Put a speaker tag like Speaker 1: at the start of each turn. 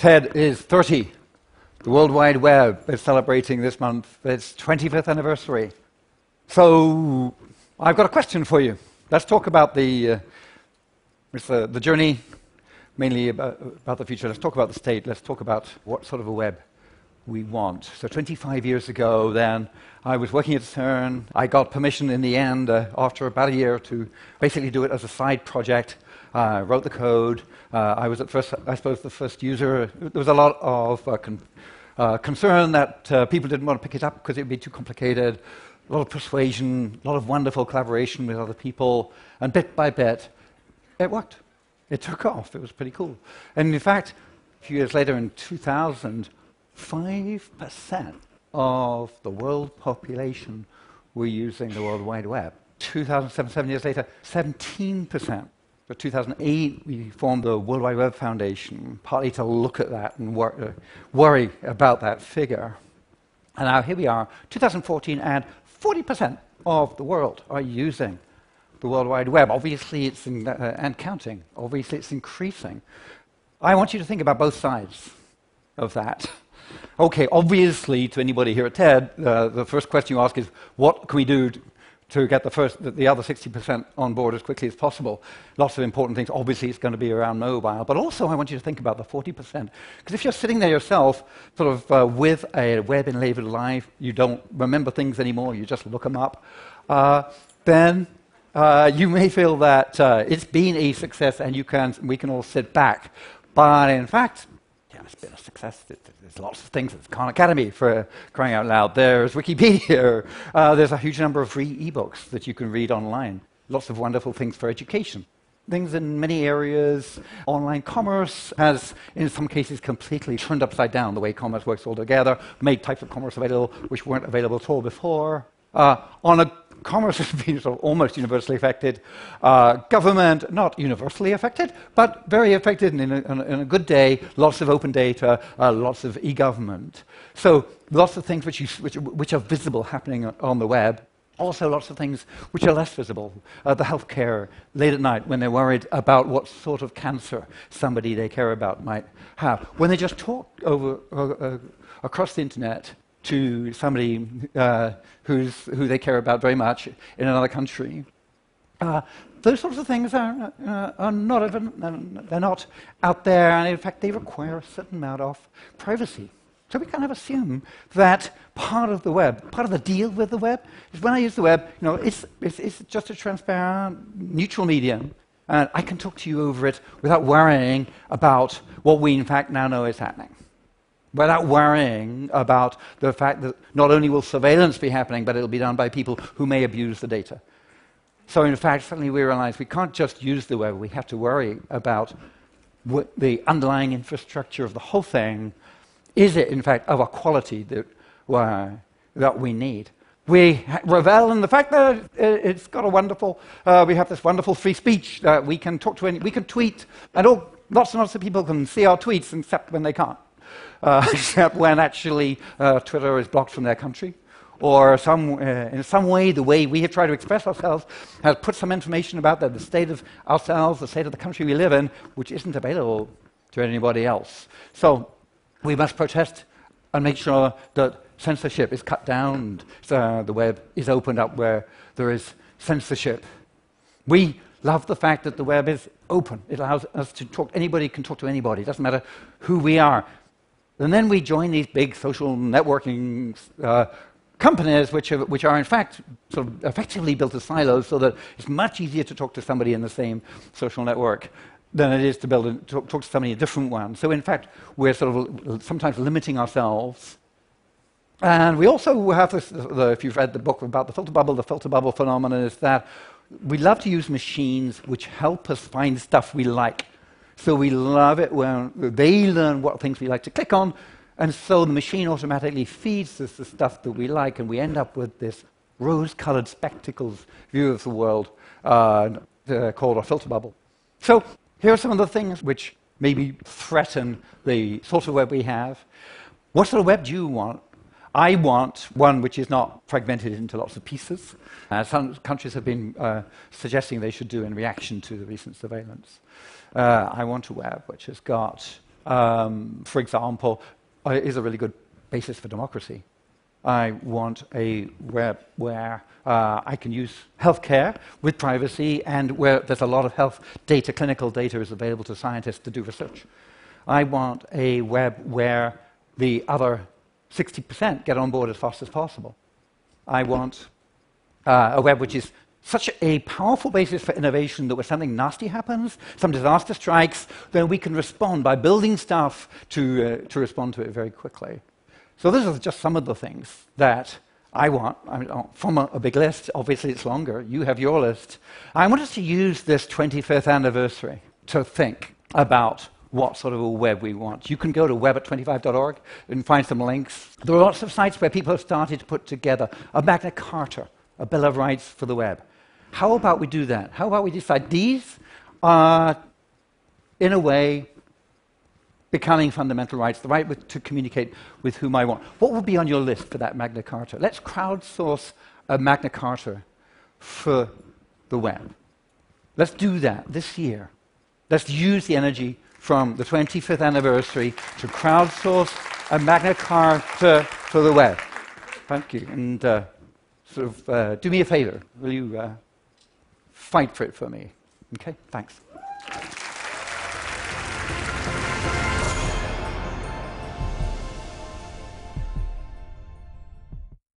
Speaker 1: TED is 30. The World Wide Web is celebrating this month its 25th anniversary. So I've got a question for you. Let's talk about the, uh, the, the, journey, mainly about, about the future. Let's talk about the state. Let's talk about what sort of a web we want. So 25 years ago, then, I was working at CERN. I got permission in the end, uh, after about a year, to basically do it as a side project. I uh, wrote the code. Uh, I was at first, I suppose, the first user. There was a lot of uh, con- uh, concern that uh, people didn't want to pick it up because it would be too complicated. A lot of persuasion, a lot of wonderful collaboration with other people, and bit by bit, it worked. It took off. It was pretty cool. And in fact, a few years later, in 2000, 5% of the world population were using the World Wide Web. 2007, seven years later, 17%. So 2008, we formed the World Wide Web Foundation, partly to look at that and wor- uh, worry about that figure. And now here we are, 2014, and 40% of the world are using the World Wide Web. Obviously, it's in, uh, and counting. Obviously, it's increasing. I want you to think about both sides of that. Okay, obviously, to anybody here at TED, uh, the first question you ask is, what can we do to get the, first, the other 60% on board as quickly as possible? Lots of important things. Obviously, it's going to be around mobile, but also I want you to think about the 40%. Because if you're sitting there yourself, sort of uh, with a web-enabled life, you don't remember things anymore, you just look them up, uh, then uh, you may feel that uh, it's been a success and you can, we can all sit back. But in fact, yeah, it's been a success. There's lots of things. There's Khan Academy for crying out loud. There's Wikipedia. Uh, there's a huge number of free ebooks that you can read online. Lots of wonderful things for education. Things in many areas. Online commerce has, in some cases, completely turned upside down the way commerce works altogether, made types of commerce available which weren't available at all before. Uh, on a commerce has been sort of almost universally affected. Uh, government, not universally affected, but very affected. And in a, in a good day, lots of open data, uh, lots of e government. So, lots of things which, you, which, which, are visible happening on the web. Also, lots of things which are less visible. Uh, the healthcare, late at night, when they're worried about what sort of cancer somebody they care about might have. When they just talk over, uh, across the internet to somebody uh, who they care about very much in another country. Uh, those sorts of things are, uh, are not even, they're not out there, and in fact, they require a certain amount of privacy. So we kind of assume that part of the web, part of the deal with the web, is when I use the web, you know, it's, it's, it's just a transparent, neutral medium, and I can talk to you over it without worrying about what we in fact now know is happening without worrying about the fact that not only will surveillance be happening, but it'll be done by people who may abuse the data. So, in fact, suddenly we realize we can't just use the web, we have to worry about the underlying infrastructure of the whole thing. Is it, in fact, of a quality that, uh, that we need? We revel in the fact that it's got a wonderful, uh, we have this wonderful free speech. that we can talk to any, we can tweet, and all, lots and lots of people can see our tweets, except when they can't uh, except when actually uh, Twitter is blocked from their country. Or some, uh, in some way, the way we have tried to express ourselves has put some information about the, the state of ourselves, the state of the country we live in, which isn't available to anybody else. So we must protest and make sure that censorship is cut down, so the web is opened up where there is censorship. We love the fact that the web is open. It allows us to talk, anybody can talk to anybody. It doesn't matter who we are. And then we join these big social networking uh, companies, which are, which are in fact sort of effectively built as silos, so that it's much easier to talk to somebody in the same social network than it is to build a, talk, talk to somebody in a different one. So in fact, we're sort of sometimes limiting ourselves. And we also have this, the, if you've read the book about the filter bubble, the filter bubble phenomenon is that we love to use machines which help us find stuff we like. So we love it when they learn what things we like to click on, and so the machine automatically feeds us the stuff that we like, and we end up with this rose colored spectacles view of the world uh, uh, called a filter bubble. So here are some of the things which maybe threaten the sort of web we have. What sort of web do you want? I want one which is not fragmented into lots of pieces, as some countries have been uh, suggesting they should do in reaction to the recent surveillance. Uh, I want a web which has got um, for example, uh, is a really good basis for democracy. I want a web where uh, I can use healthcare with privacy and where there's a lot of health data, clinical data is available to scientists to do research. I want a web where the other 60% get on board as fast as possible. I want uh, a web which is such a powerful basis for innovation that when something nasty happens, some disaster strikes, then we can respond by building stuff to, uh, to respond to it very quickly. So these are just some of the things that I want I mean, oh, from a, a, big list. Obviously, it's longer. You have your list. I want us to use this 25th anniversary to think about what sort of a web we want. You can go to web at 25.org and find some links. There are lots of sites where people have started to put together a Magna Carta, a Bill of Rights for the web. How about we do that? How about we decide these are, in a way, becoming fundamental rights, the right to communicate with whom I want. What would be on your list for that Magna Carta? Let's crowdsource a Magna Carta for the web. Let's do that this year. Let's use the energy from the 25th anniversary to crowdsource a Magna Carta for the web. Thank you. And uh, sort of uh, do me a favor. Will you uh, fight for it for me? Okay, thanks.